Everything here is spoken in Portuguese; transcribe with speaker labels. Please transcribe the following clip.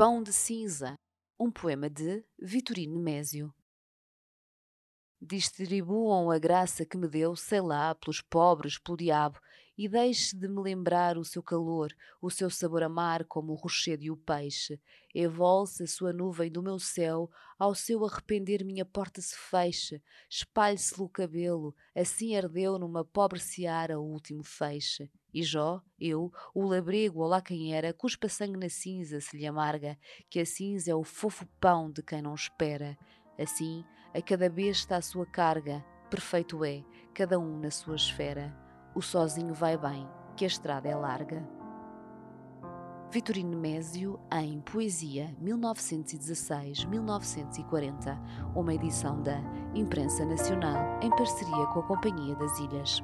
Speaker 1: Pão de Cinza, um poema de Vitorino Nemésio. Distribuam a graça que me deu, sei lá, pelos pobres, pelo diabo, e deixe de me lembrar o seu calor, o seu sabor amar como o rochedo e o peixe. Evolse a sua nuvem do meu céu, ao seu arrepender minha porta se feche, espalhe-se-lhe o cabelo, assim ardeu numa pobre seara o último feixe. E Jó, eu, o labrego ou lá quem era, cuspa sangue na cinza se lhe amarga, que a cinza é o fofo pão de quem não espera. Assim, a cada besta a sua carga, perfeito é, cada um na sua esfera. O sozinho vai bem, que a estrada é larga. Vitorino Nemésio em Poesia 1916-1940, uma edição da Imprensa Nacional em parceria com a Companhia das Ilhas.